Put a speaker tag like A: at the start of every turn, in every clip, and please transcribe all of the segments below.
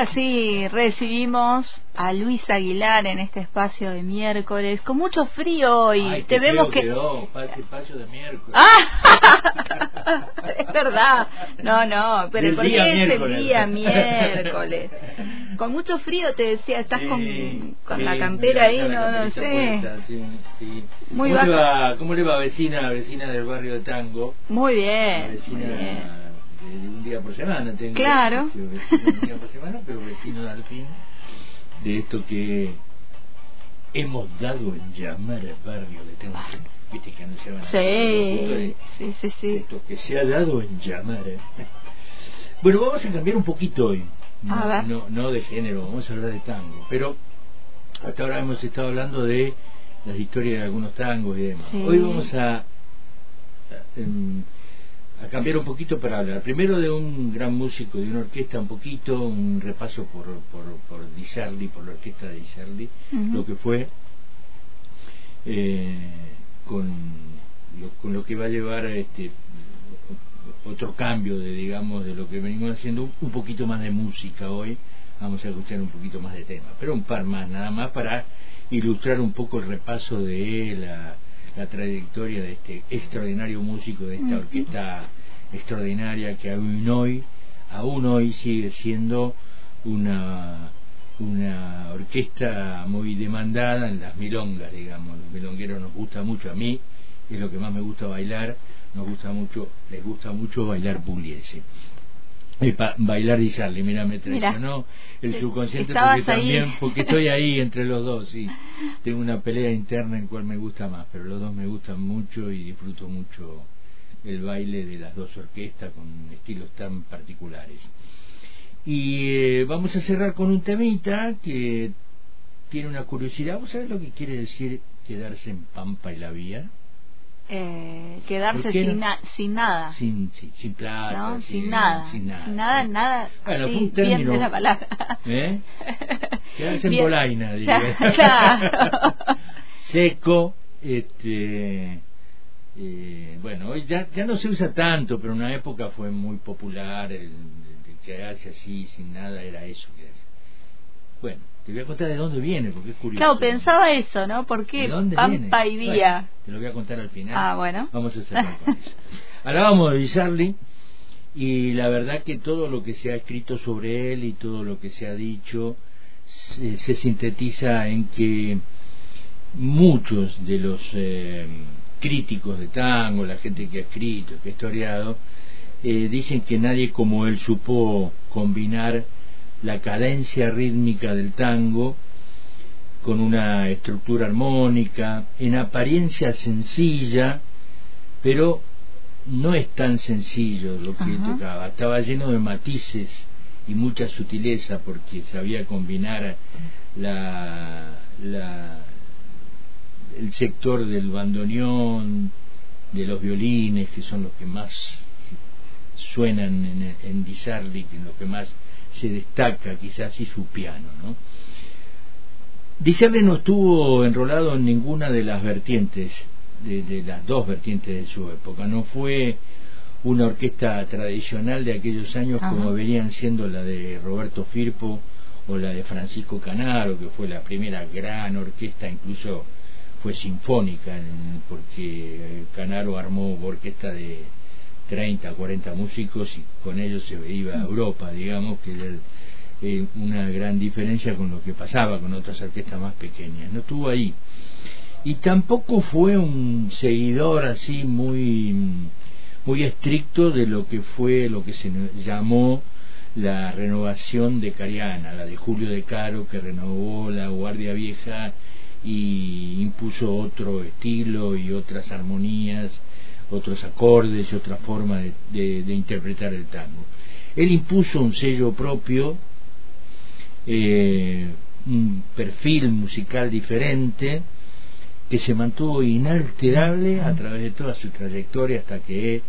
A: Así recibimos a Luis Aguilar en este espacio de miércoles, con mucho frío hoy. Te vemos que...
B: Quedó, espacio de miércoles.
A: ¡Ah! es verdad. No, no, pero porque es el día miércoles. Con mucho frío te decía, estás con, con la campera ahí, no, no sé.
B: sí, sí.
A: Muy
B: ¿Cómo, le va, ¿Cómo le va vecina, vecina del barrio de Tango?
A: Muy bien,
B: vecina
A: muy bien.
B: De un día por semana tengo.
A: Claro.
B: Vecino un día por semana, pero vecino al fin de esto que hemos dado en llamar al barrio. Le tengo que, viste que anunciaban
A: Sí,
B: de,
A: sí, sí, sí.
B: esto que se ha dado en llamar. ¿eh? Bueno, vamos a cambiar un poquito hoy. No, no, no de género, vamos a hablar de tango. Pero hasta ahora hemos estado hablando de las historias de algunos tangos y demás.
A: Sí.
B: Hoy vamos a, a, em, a cambiar un poquito para hablar. Primero de un gran músico, de una orquesta un poquito, un repaso por, por, por Di Sarli, por la orquesta de Di Sarli,
A: Ujú.
B: lo que fue eh, con, lo, con lo que va a llevar este otro cambio de digamos de lo que venimos haciendo un, un poquito más de música hoy vamos a escuchar un poquito más de temas pero un par más nada más para ilustrar un poco el repaso de la, la trayectoria de este extraordinario músico de esta orquesta extraordinaria que aún hoy aún hoy sigue siendo una una orquesta muy demandada en las milongas, digamos. Los milongueros nos gusta mucho, a mí es lo que más me gusta bailar, nos gusta mucho, les gusta mucho bailar pugliese. Pa- bailar y Charlie, mira, me traicionó el subconsciente porque
A: ahí.
B: también, porque estoy ahí entre los dos, sí. Tengo una pelea interna en cuál me gusta más, pero los dos me gustan mucho y disfruto mucho el baile de las dos orquestas con estilos tan particulares. Y eh, vamos a cerrar con un temita que tiene una curiosidad. ¿Vos sabés lo que quiere decir quedarse en Pampa y la Vía?
A: Eh, quedarse
B: ¿Por qué
A: sin, na- sin nada.
B: Sin, sin, sin plata.
A: ¿no?
B: sin,
A: nada.
B: Sin nada.
A: Sin nada,
B: sí.
A: nada.
B: Bueno,
A: así,
B: fue un
A: bien
B: término-
A: de la palabra.
B: ¿Eh? Quedarse en
A: Bien.
B: Bolaina, diría.
A: Claro.
B: Seco, este. eh, bueno, hoy ya, ya no se usa tanto, pero en una época fue muy popular el, el quedarse así, sin nada, era eso. quedarse. Bueno, te voy a contar de dónde viene, porque es curioso.
A: Claro, pensaba eso, ¿no? ¿Por
B: ¿De
A: qué
B: dónde
A: Pampa
B: viene?
A: y Vía?
B: Bueno, te lo voy a contar al final.
A: Ah, bueno.
B: Vamos a cerrar con eso. Hablábamos de Bizarli y la verdad que todo lo que se ha escrito sobre él y todo lo que se ha dicho se, se sintetiza en que muchos de los eh, críticos de tango, la gente que ha escrito, que ha historiado, eh, dicen que nadie como él supo combinar la cadencia rítmica del tango con una estructura armónica, en apariencia sencilla, pero no es tan sencillo lo que
A: Ajá.
B: tocaba. Estaba lleno de matices y mucha sutileza porque sabía combinar la, la- el sector del bandoneón, de los violines, que son los que más suenan en, en Di Sarli, que lo que más se destaca quizás y su piano, ¿no? No estuvo enrolado en ninguna de las vertientes, de, de las dos vertientes de su época. No fue una orquesta tradicional de aquellos años
A: Ajá.
B: como venían siendo la de Roberto Firpo o la de Francisco Canaro, que fue la primera gran orquesta, incluso fue sinfónica, porque Canaro armó orquesta de 30, 40 músicos y con ellos se iba a Europa, digamos, que era eh, una gran diferencia con lo que pasaba con otras orquestas más pequeñas. No estuvo ahí. Y tampoco fue un seguidor así muy, muy estricto de lo que fue lo que se llamó la renovación de Cariana, la de Julio de Caro, que renovó la Guardia Vieja y impuso otro estilo y otras armonías, otros acordes y otra forma de, de- interpretar el tango. Él impuso un sello propio, eh, un perfil musical diferente, que se mantuvo inalterable a través de toda su trayectoria hasta que,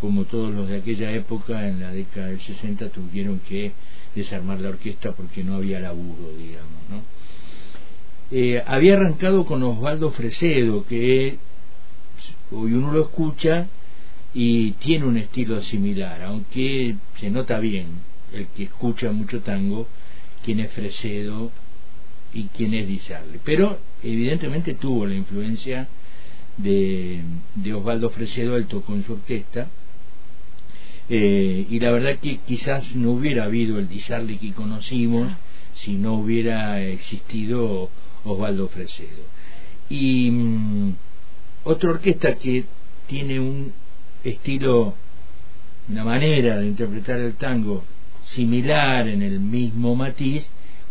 B: como todos los de aquella época, en la década del 60 tuvieron que desarmar la orquesta porque no había laburo, digamos, ¿no? Eh, había arrancado con Osvaldo Fresedo, que hoy uno lo escucha y tiene un estilo similar, aunque se nota bien el que escucha mucho tango, quién es Fresedo y quién es Di Pero evidentemente tuvo la influencia de, de Osvaldo Fresedo, él tocó en su orquesta, eh, y la verdad que quizás no hubiera habido el Di que conocimos ah. si no hubiera existido Osvaldo Fresedo. Y mm, otra orquesta que tiene un estilo, una manera de interpretar el tango similar en el mismo matiz,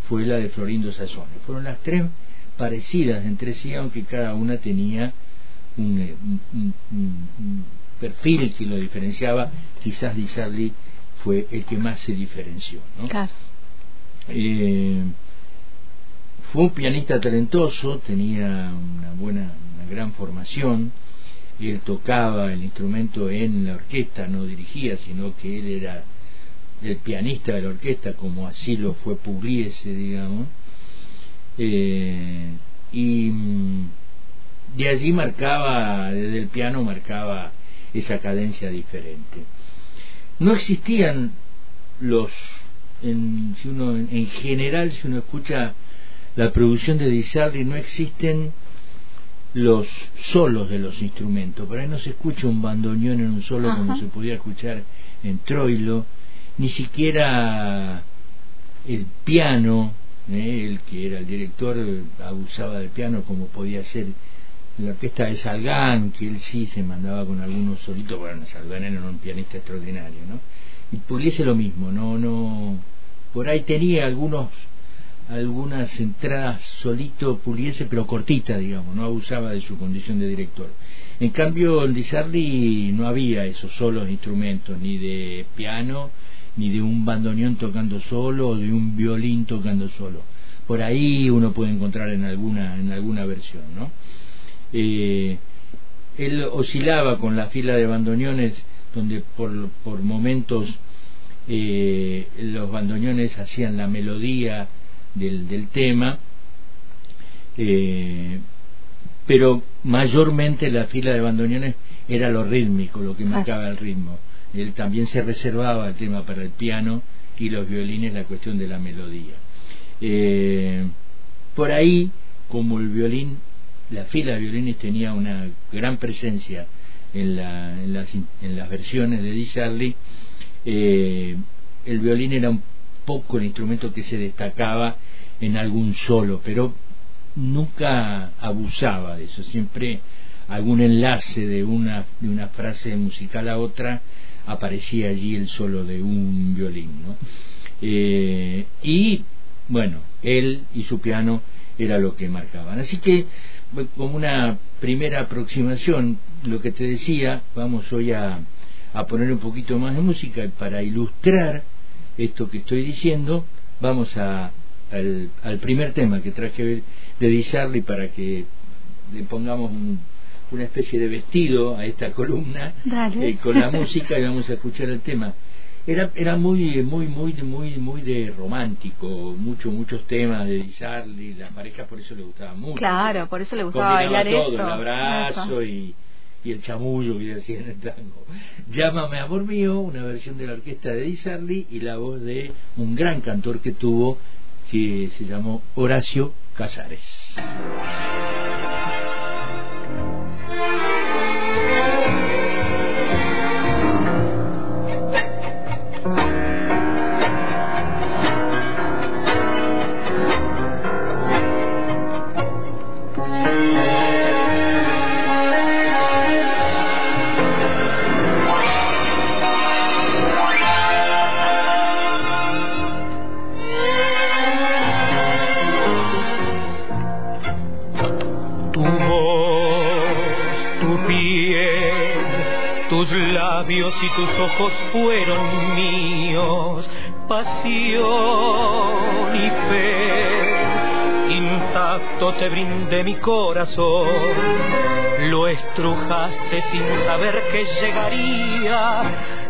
B: fue la de Florindo Sazón. Fueron las tres parecidas entre sí, aunque cada una tenía un, eh, perfil que lo diferenciaba, quizás Di Sarli fue el que más se diferenció. ¿no? Eh, fue un pianista talentoso, tenía una buena, una gran formación, él tocaba el instrumento en la orquesta, no dirigía, sino que él era el pianista de la orquesta, como así lo fue Pugliese, digamos. Eh, y mm, de allí marcaba, desde el piano marcaba esa cadencia diferente. No existían los, en, si uno, en general, si uno escucha la producción de Di no existen los solos de los instrumentos. Por ahí no se escucha un bandoneón en un solo como se podía escuchar en Troilo, ni siquiera el piano, ¿eh? el que era el director abusaba del piano como podía ser la orquesta de Salgán, que él sí se mandaba con algunos solitos, bueno, Salgán era un pianista extraordinario, ¿no? Y Pugliese lo mismo, no, no, por ahí tenía algunos, algunas entradas solito Pugliese, pero cortita, digamos, no abusaba de su condición de director. En cambio, en Di no había esos solos instrumentos, ni de piano, ni de un bandoneón tocando solo, o de un violín tocando solo. Por ahí uno puede encontrar en alguna, en alguna versión, ¿no? Eh, él oscilaba con la fila de bandoneones donde por, por momentos eh, los bandoneones hacían la melodía del, del tema, eh, pero mayormente la fila de bandoneones era lo rítmico, lo que marcaba el ritmo. Él también se reservaba el tema para el piano y los violines la cuestión de la melodía. por ahí, como el violín la fila de violines tenía una gran presencia en, la, en, las, en las, versiones de Di Charlie. Eh, el violín era un poco el instrumento que se destacaba en algún solo, pero nunca abusaba de eso, siempre algún enlace de una, de una frase musical a otra aparecía allí el solo de un violín. ¿no? Eh, y bueno, él y su piano era lo que marcaban. Así que como una primera aproximación, lo que te decía, vamos hoy a, a poner un poquito más de música para ilustrar esto que estoy diciendo, vamos a, al, al primer tema que traje de Di para que le pongamos una especie de vestido a esta columna eh, con la música y vamos a escuchar el tema. Era era muy muy muy muy muy de romántico mucho muchos temas de Charlie las parejas por eso le gustaba mucho.
A: Claro por eso le gustaba bailar
B: todo, eso. el abrazo y y el chamullo que decía en el tango. Llámame amor mío, una versión de la orquesta de Di y la voz de un gran cantor que tuvo que se llamó Horacio Casares.
C: Lo estrujaste sin saber que llegaría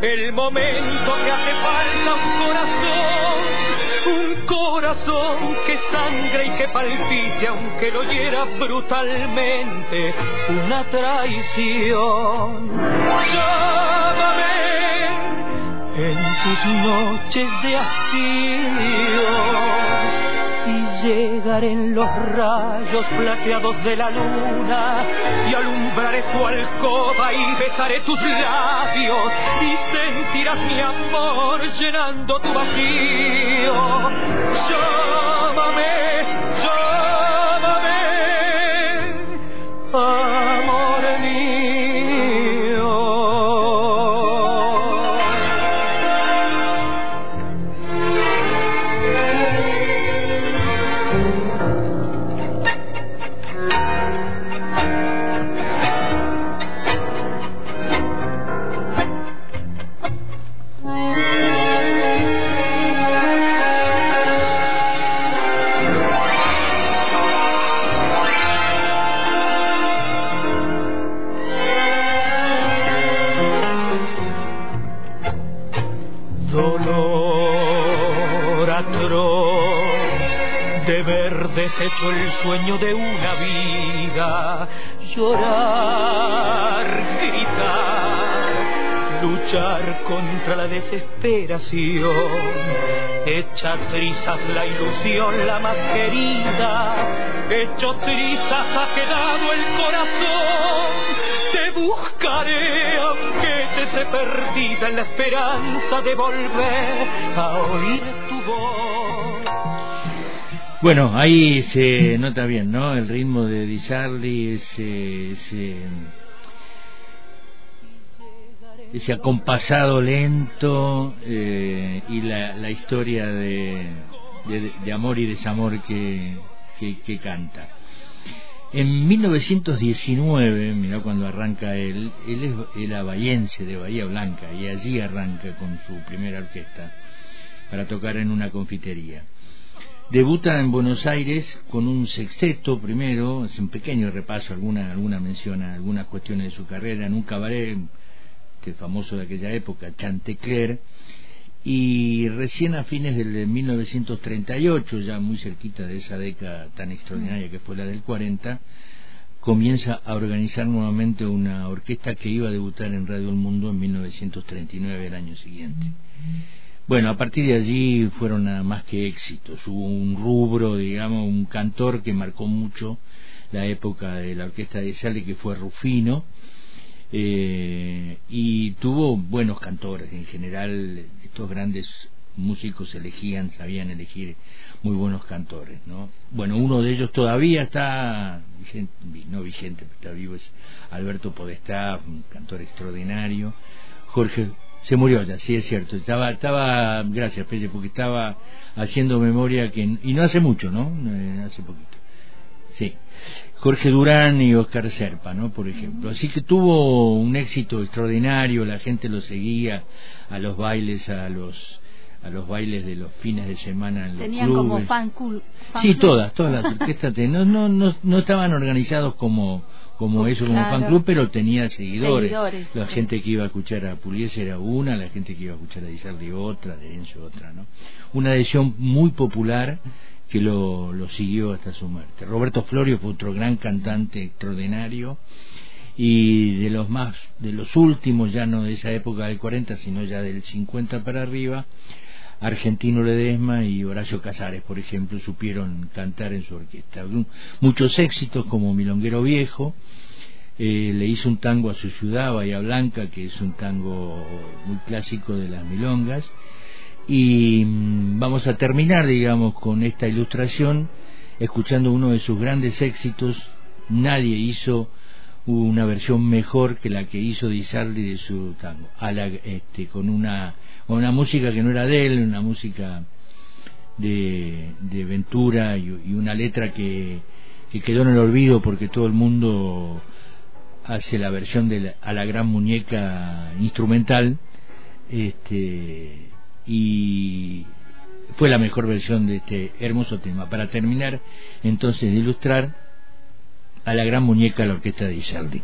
C: el momento que hace falta un corazón, un corazón que sangre y que palpite aunque lo hiera brutalmente una traición. en tus noches de llegaré en los rayos plateados de la luna y alumbraré tu alcoba y besaré tus labios y sentirás mi amor llenando tu vacío. Llámame, llámame. El sueño de una vida, llorar, gritar, luchar contra la desesperación, hecha trizas la ilusión, la más querida, hecho trizas ha quedado el corazón, te buscaré aunque te se perdida en la esperanza de volver a oír tu voz.
B: Bueno, ahí se nota bien, ¿no? El ritmo de Di ese, ese, acompasado lento eh, y la, historia de, de, amor y desamor que, que, canta. En 1919, mira cuando arranca él, él es el abayense de Bahía Blanca y allí arranca con su primera orquesta para tocar en una confitería. Debuta en Buenos Aires con un sexteto primero, es un pequeño repaso, alguna, alguna mención a algunas cuestiones de su carrera, en un cabaret que famoso de aquella época, Chantecler, y recién a fines del 1938, ya muy cerquita de esa década tan extraordinaria que fue la del 40, comienza a organizar nuevamente una orquesta que iba a debutar en Radio El Mundo en 1939, el año siguiente. Bueno, a partir de allí fueron nada más que éxitos. Hubo un rubro, digamos, un cantor que marcó mucho la época de la orquesta de Sale, que fue Rufino, eh, y tuvo buenos cantores. En general, estos grandes músicos elegían, sabían elegir muy buenos cantores, ¿no? Bueno, uno de ellos todavía está vigente, no vigente, está vivo, es Alberto Podestá, un cantor extraordinario. Jorge se murió ya, sí es cierto. Estaba, estaba, gracias Pelle, porque estaba haciendo memoria que, y no hace mucho, ¿no? Eh, hace poquito. Sí. Jorge Durán y Oscar Serpa, ¿no? Por ejemplo. Así que tuvo un éxito extraordinario, la gente lo seguía a los bailes, a los a los bailes de los fines de semana en los
A: Tenían como fan cool.
B: sí, todas, todas las orquestas no, no, no, no estaban organizados como como eso, como fan club, pero tenía seguidores. la gente que iba a escuchar a Pugliese era una, la gente que iba a escuchar a Di otra, de Enzo otra, ¿no? Una adhesión muy popular que lo, lo siguió hasta su muerte. Roberto Florio fue otro gran cantante extraordinario y de los más, de los últimos, ya no de esa época del 40, sino ya del 50 para arriba, Argentino Ledesma y Horacio Casares, por ejemplo, supieron cantar en su orquesta. Muchos éxitos como Milonguero Viejo, eh, le hizo un tango a su ciudad, Bahía Blanca, que es un tango muy clásico de las milongas. Y mm, vamos a terminar, digamos, con esta ilustración, escuchando uno de sus grandes éxitos. Nadie hizo una versión mejor que la que hizo Di de su tango, este, con una con una música que no era de él, una música de, de Ventura y, una letra que, que, quedó en el olvido porque todo el mundo hace la versión de a la gran muñeca instrumental este y fue la mejor versión de este hermoso tema. Para terminar, entonces, de ilustrar a la gran muñeca la orquesta de Isardi.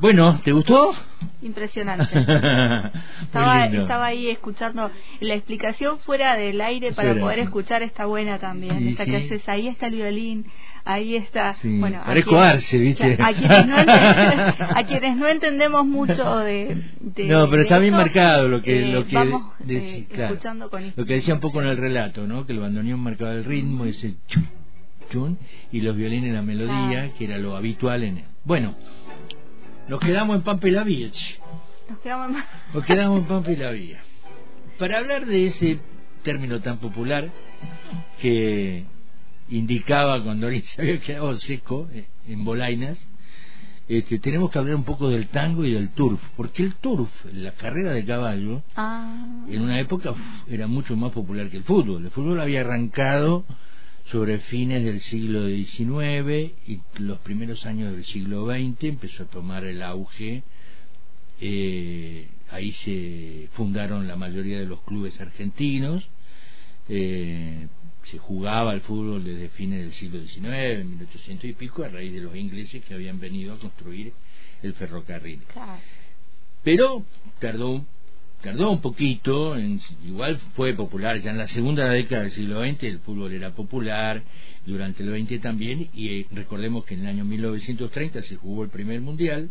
B: Bueno, ¿te gustó?
A: Impresionante. estaba, estaba ahí escuchando la explicación fuera del aire para poder escuchar esta buena también. esta que haces, ahí está el violín, ahí está. Bueno,
B: a quienes, ¿viste?
A: A quienes, no entendemos mucho de.
B: no, pero está bien marcado lo que. lo que eh, escuchando con Lo que decía un poco en el relato, ¿no? Que el bandoneón marcaba el ritmo, ese chum, chum, y los violines la melodía, que era lo habitual en. Bueno. Nos quedamos en Pampa y la Vía.
A: Nos quedamos en...
B: Nos quedamos en Pampa y la Vía. Para hablar de ese término tan popular que indicaba cuando alguien se había quedado seco eh, en Bolainas, este, tenemos que hablar un poco del tango y del turf, porque el turf, la carrera de caballo, ah. en una época era mucho más popular que el fútbol. El fútbol había arrancado sobre fines del siglo XIX y los primeros años del siglo XX empezó a tomar el auge. Eh, ahí se fundaron la mayoría de los clubes argentinos. Eh, se jugaba el fútbol desde fines del siglo XIX, 1800 y pico, a raíz de los ingleses que habían venido a construir el ferrocarril. Pero tardó tardó un poquito, en, igual fue popular, ya en la segunda década del siglo XX el fútbol era popular, durante el XX también, y eh, recordemos que en el año 1930 se jugó el primer mundial,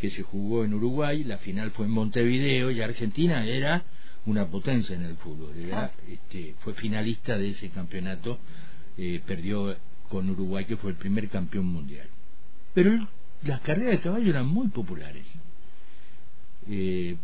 B: que se jugó en Uruguay, la final fue en Montevideo, y Argentina era una potencia en el fútbol, este, fue finalista de ese campeonato, eh, perdió con Uruguay, que fue el primer campeón mundial. Pero las carreras de caballo eran muy populares. Eh,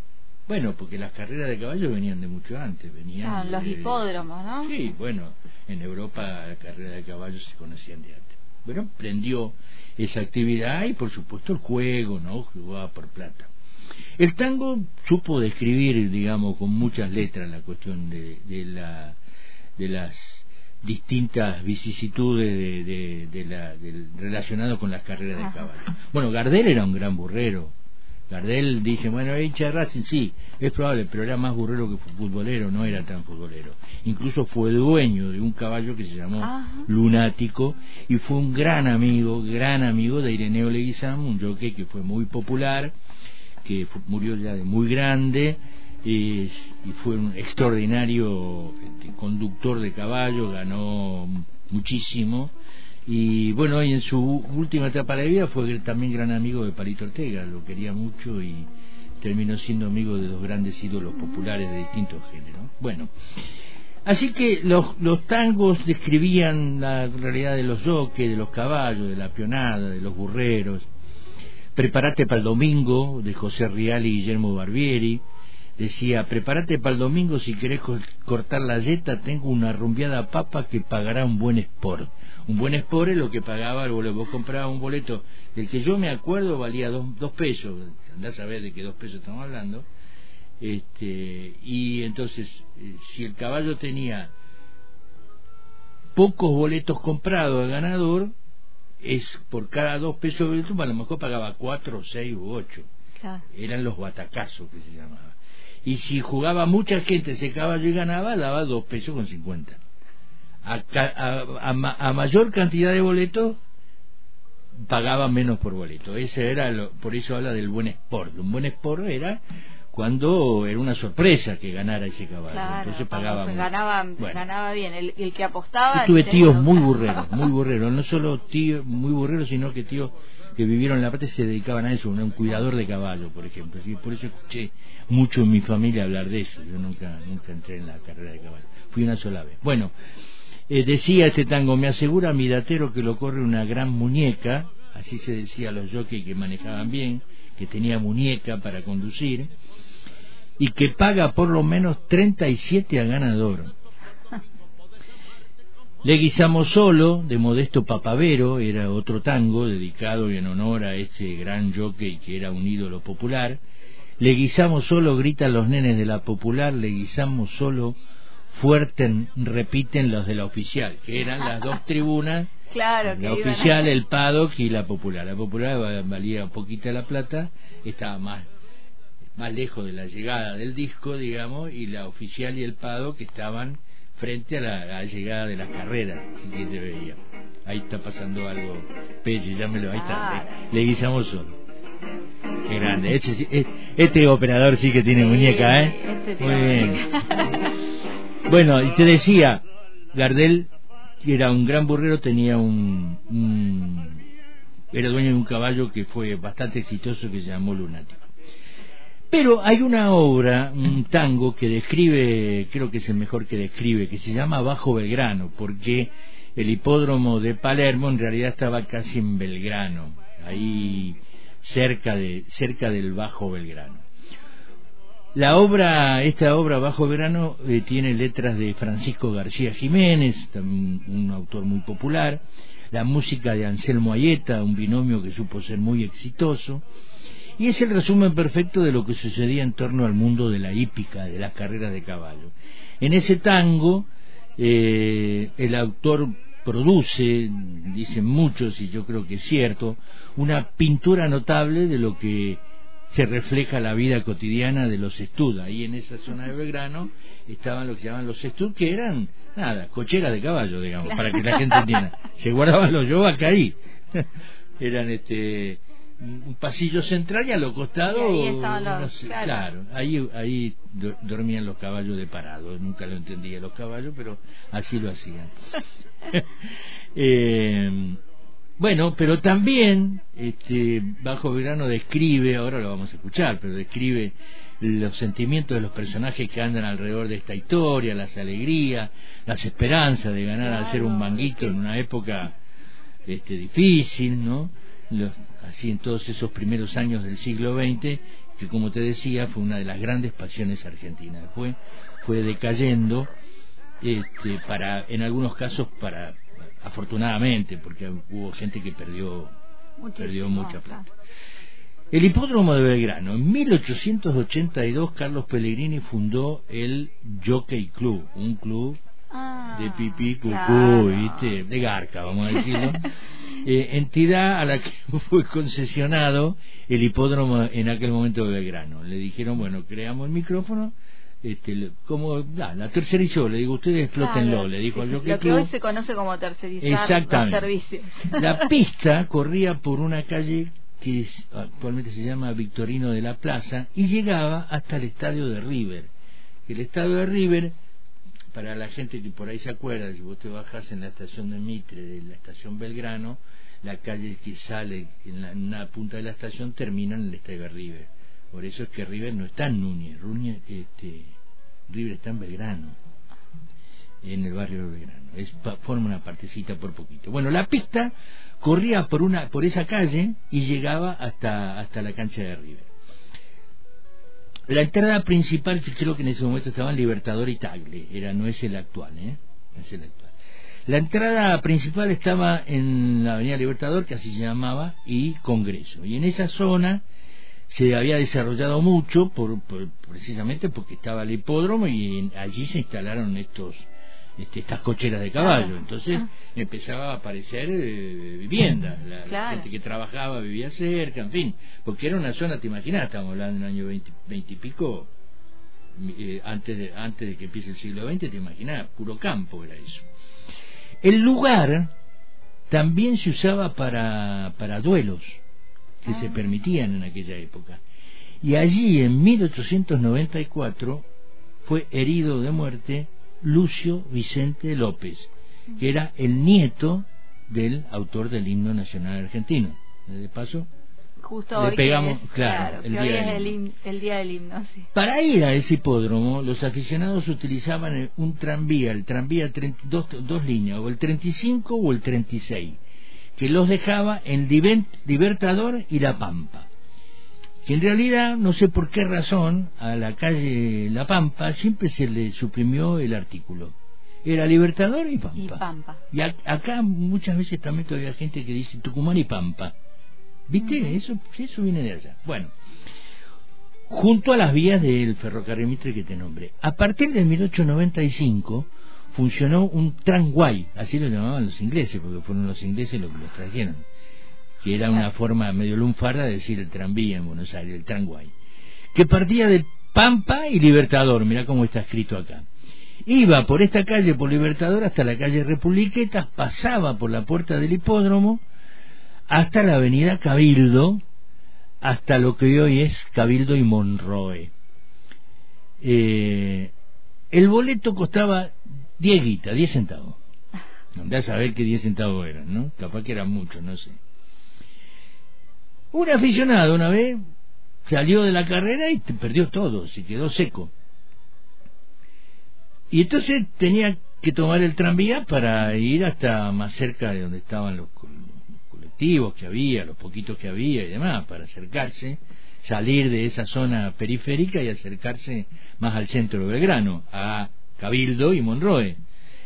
B: bueno, porque las carreras de caballo venían de mucho antes, venían
A: ah, los hipódromos, ¿no?
B: Sí, bueno, en Europa la carrera de caballos se conocían de antes. Bueno, prendió esa actividad y por supuesto el juego, ¿no? Jugaba por plata. El tango supo describir, digamos, con muchas letras la cuestión de, de, la, de las distintas vicisitudes de, de, la, relacionadas con las carreras de caballo. Bueno, Gardel era un gran burrero, Gardel dice, bueno, hincha de Racing, sí, es probable, pero era más burrero que futbolero, no era tan futbolero. Incluso fue dueño de un caballo que se llamó Lunático y fue un gran amigo, gran amigo de Ireneo Leguizamo, un jockey que fue muy popular, que murió ya de muy grande y fue un extraordinario este, conductor de caballo, ganó muchísimo y bueno, y en su última etapa de vida fue también gran amigo de Palito Ortega, lo quería mucho y terminó siendo amigo de dos grandes ídolos populares de distintos géneros. Bueno, así que los, los tangos describían la realidad de los yoques, de los caballos, de la pionada, de los burreros. Prepárate para el domingo, de José Rial y Guillermo Barbieri. Decía, prepárate para el domingo si querés cortar la yeta, tengo una rumbiada papa que pagará un buen sport un buen sport lo que pagaba el boleto. Vos comprabas un boleto del que yo me acuerdo valía dos, dos pesos, andás a ver de qué dos pesos estamos hablando. Este, y entonces, eh, si el caballo tenía pocos boletos comprados al ganador, es por cada dos pesos de boleto, a lo mejor pagaba cuatro, seis u ocho. Eran los batacazos que se llamaban. Y si jugaba mucha gente ese caballo y ganaba, daba dos pesos con cincuenta a, mayor cantidad de boletos pagaba menos por boleto. Ese era lo, por eso habla del buen sport. Un buen sport era cuando era una sorpresa que ganara ese caballo. Entonces pagaba
A: ganaba, ganaba bien. El, el, que apostaba.
B: Yo tuve tíos muy burreros, muy burreros. No solo tíos muy burreros, sino que tíos que vivieron en la parte se dedicaban a eso, un cuidador de caballo, por ejemplo. Así, por eso escuché mucho en mi familia hablar de eso. Yo nunca, nunca entré en la carrera de caballo. Fui una sola vez. Bueno. Eh, decía este tango, me asegura mi datero que lo corre una gran muñeca, así se decía a los jockeys que manejaban bien, que tenía muñeca para conducir, y que paga por lo menos 37 a ganador. Le guisamos solo, de Modesto Papavero, era otro tango dedicado en honor a ese gran jockey que era un ídolo popular. Le guisamos solo, gritan los nenes de la popular, le guisamos solo fuerte repiten los de la oficial, que eran las dos tribunas,
A: claro,
B: la oficial, el paddock y la popular. La popular valía un poquito la plata, estaba más más lejos de la llegada del disco, digamos, y la oficial y el paddock estaban frente a la, llegada de las carreras, si se veía. Ahí está pasando algo, Pelle, llámelo, ahí está, le, le guisamos solo. Qué grande. Este, este, operador sí que tiene muñeca, ¿eh? Este Muy bien. bueno, y te decía, Gardel era un gran burrero, tenía un, era dueño de un caballo que fue bastante exitoso que se llamó Lunático. Pero hay una obra, un tango que describe, creo que es el mejor que describe, que se llama Bajo Belgrano, porque el hipódromo de Palermo en realidad estaba casi en Belgrano, ahí cerca de cerca del Bajo Belgrano. La obra, esta obra Bajo Verano eh, tiene letras de Francisco García Jiménez, un, autor muy popular, la música de Anselmo Ayeta, un binomio que supo ser muy exitoso, y es el resumen perfecto de lo que sucedía en torno al mundo de la hípica, de las carreras de caballo. En ese tango, eh, el autor produce, dicen muchos, y yo creo que es cierto, una pintura notable de lo que se refleja la vida cotidiana de los estud. Ahí en esa zona de Belgrano estaban lo que llaman los estud, que eran, nada, cocheras de caballo, digamos, para que la gente entienda. Se guardaban los acá ahí. eran este un pasillo central y a los costados claro. ahí ahí dormían los caballos de parado nunca lo entendía los caballos pero así lo hacían eh, bueno, pero también este, Bajo Verano describe, ahora lo vamos a escuchar, pero describe los sentimientos de los personajes que andan alrededor de esta historia, las alegrías, las esperanzas de ganar al ser un manguito en una época este, difícil, ¿no? Así en todos esos primeros años del siglo XX, que como te decía fue una de las grandes pasiones argentinas. Fue, fue decayendo, este, para, en algunos casos para afortunadamente, porque hubo gente que perdió, perdió mucha plata. El hipódromo de Belgrano. En 1882 Carlos Pellegrini fundó el Jockey Club, un club ah, de pipí, cucú, de garca, vamos a decirlo. Eh, entidad a la que fue concesionado el hipódromo en aquel momento de Belgrano. Le dijeron, bueno, creamos el micrófono este, como la tercerizó, le digo, ustedes explótenlo, le dijo
A: al Lo que hoy se conoce como tercerizar los servicios.
B: La pista corría por una calle que actualmente se llama Victorino de la Plaza y llegaba hasta el estadio de River. El estadio de River, para la gente que por ahí se acuerda, si vos te bajás en la estación de Mitre, de la estación Belgrano, la calle que sale en, la, punta de la estación termina en el estadio de River por eso es que River no está en Núñez, este, River está en Belgrano, en el barrio de Belgrano. Es, forma una partecita por poquito. Bueno, la pista corría por una por esa calle y llegaba hasta hasta la cancha de River. La entrada principal, creo que en ese momento estaban Libertador y Tagle, era no es el actual, ¿eh? es el actual. La entrada principal estaba en la Avenida Libertador, que así se llamaba, y Congreso. Y en esa zona se había desarrollado mucho por, precisamente porque estaba el hipódromo y allí se instalaron estos este, estas cocheras de caballo. Entonces ah. empezaba a aparecer eh, viviendas la, gente que trabajaba vivía cerca en fin. Porque era una zona te imaginas estamos hablando del año 20, y pico eh, antes de antes de que empiece el siglo XX te imaginas puro campo era eso. El lugar también se usaba para para duelos que se permitían en aquella época. Y allí, en 1894, fue herido de muerte Lucio Vicente López, que era el nieto del autor del himno nacional argentino. De paso,
A: Justo le pegamos, claro, el, día el, día del himno.
B: Para ir a ese hipódromo, los aficionados utilizaban un tranvía, el tranvía dos, dos líneas, o el 35 o el 36 que los dejaba en Libertador y La Pampa. Que en realidad, no sé por qué razón, a la calle La Pampa siempre se le suprimió el artículo. Era Libertador y Pampa. Y, acá muchas veces también todavía hay gente que dice Tucumán y Pampa. ¿Viste? Eso, eso viene de allá. Bueno, junto a las vías del ferrocarril Mitre que te nombré. A partir de 1895 funcionó un tramway, así lo llamaban los ingleses, porque fueron los ingleses los que los trajeron, que era una forma medio lunfarda de decir el tranvía en Buenos Aires, el tramway, que partía de Pampa y Libertador, mira cómo está escrito acá. Iba por esta calle, por Libertador, hasta la calle Republiquetas, pasaba por la puerta del hipódromo, hasta la avenida Cabildo, hasta lo que hoy es Cabildo y Monroe. Eh, el boleto costaba 10 guitas, 10 centavos. Andá a saber qué 10 centavos eran, ¿no? Capaz que eran muchos, no sé. Un aficionado una vez salió de la carrera y perdió todo, se quedó seco. Y entonces tenía que tomar el tranvía para ir hasta más cerca de donde estaban los, colectivos que había, los poquitos que había y demás, para acercarse, salir de esa zona periférica y acercarse más al centro de Belgrano, a Cabildo y Monroe.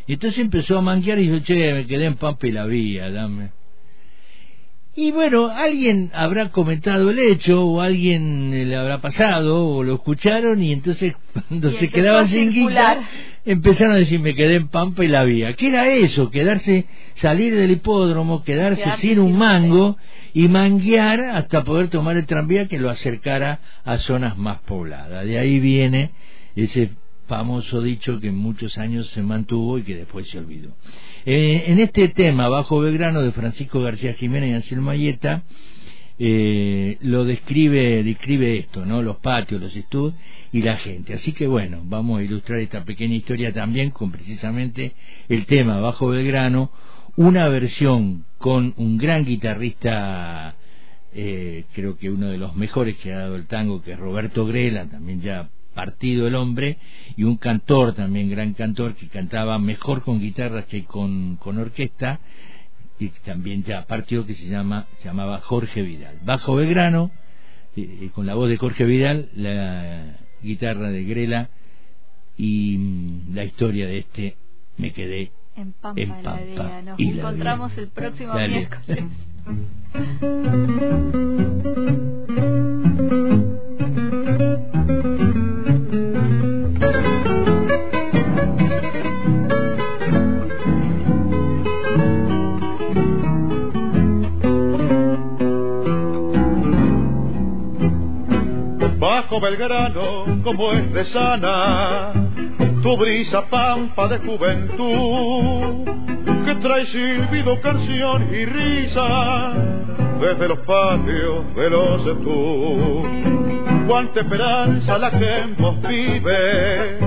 B: Y entonces empezó a manquear y dijo, che, me quedé en Pampa la vía, dame. Y bueno, alguien habrá comentado el hecho, o alguien le habrá pasado, o lo escucharon, y entonces cuando se quedaban sin guita, empezaron a decir, me quedé en Pampa y la vía. ¿Qué era eso? Quedarse, salir del hipódromo, quedarse sin un mango y manguear hasta poder tomar el tranvía que lo acercara a zonas más pobladas. De ahí viene ese famoso dicho que muchos años se mantuvo y que después se olvidó. Eh, en este tema, Bajo Belgrano, de Francisco García Jiménez y Anselmo Ayeta, eh, lo describe, describe esto, ¿no? Los patios, los estudios y la gente. Así que bueno, vamos a ilustrar esta pequeña historia también con precisamente el tema Bajo Belgrano, una versión con un gran guitarrista, eh, creo que uno de los mejores que ha dado el tango, que es Roberto Grela, también ya partido el hombre, y un cantor también, gran cantor, que cantaba mejor con guitarra que con, con orquesta, y también ya partió, que se, llama, se llamaba Jorge Vidal. Bajo Belgrano, y con la voz de Jorge Vidal, la guitarra de Grela y mm, la historia de este Me quedé
A: en Pampa. En Pampa Nos encontramos el próximo miércoles.
D: bajo Belgrano como es de sana tu brisa pampa de juventud que trae silbido, canción y risa desde los patios de los tú. Cuánta esperanza la que en vos vive,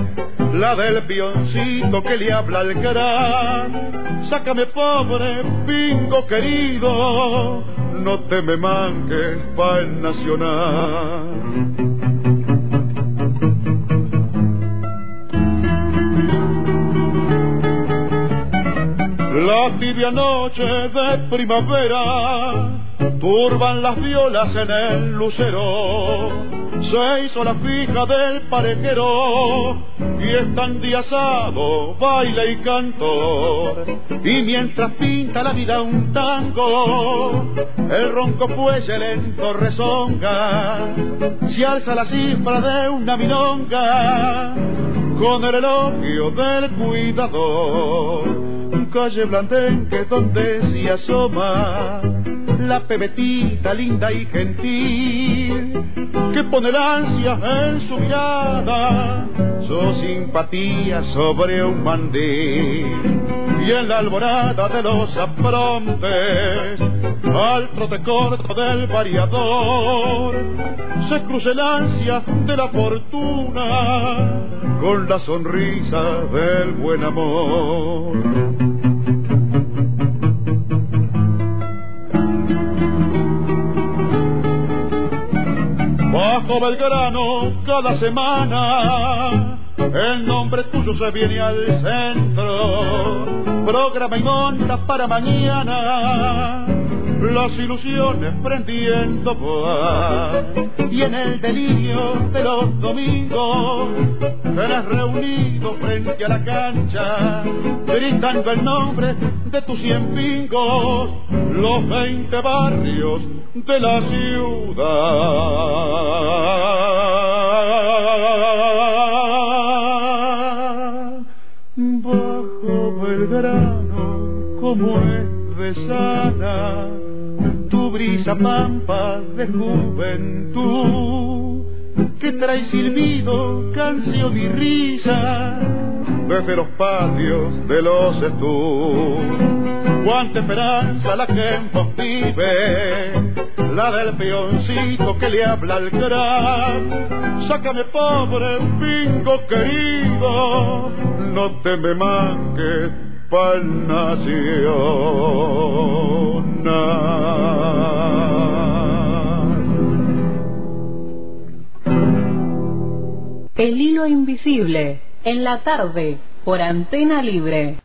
D: la del pioncito que le habla al gran. Sácame pobre pingo querido, no te me manques pa' el nacional. La tibia noche de primavera turban las violas en el lucero. Se hizo la fija del parejero y están diasado, baile y canto. Y mientras pinta la vida un tango, el ronco fuelle lento rezonga. Se alza la cifra de una milonga con el elogio del cuidador calle Blandenque donde se asoma la pebetita linda y gentil que pone la ansia en su mirada, su simpatía sobre un mandil y en la alborada de los aprontes al trote corto del variador se cruza el ansia de la fortuna con la sonrisa del buen amor. Bajo Belgrano cada semana. El nombre tuyo se viene al centro, programa y monta para mañana. Las ilusiones prendiendo van y en el delirio de los domingos serás reunido frente a la cancha, gritando el nombre de tus cien pingos, los veinte barrios de la ciudad. Bajo Belgrano, como es de sana, tu brisa pampa de juventud, que trae silbido, canción y risa, desde los patios de los estudios cuánta esperanza la que en vive la del peoncito que le habla al gran. Sácame pobre pingo querido, no te me manques pa'l
E: El hilo invisible, en la tarde, por antena libre.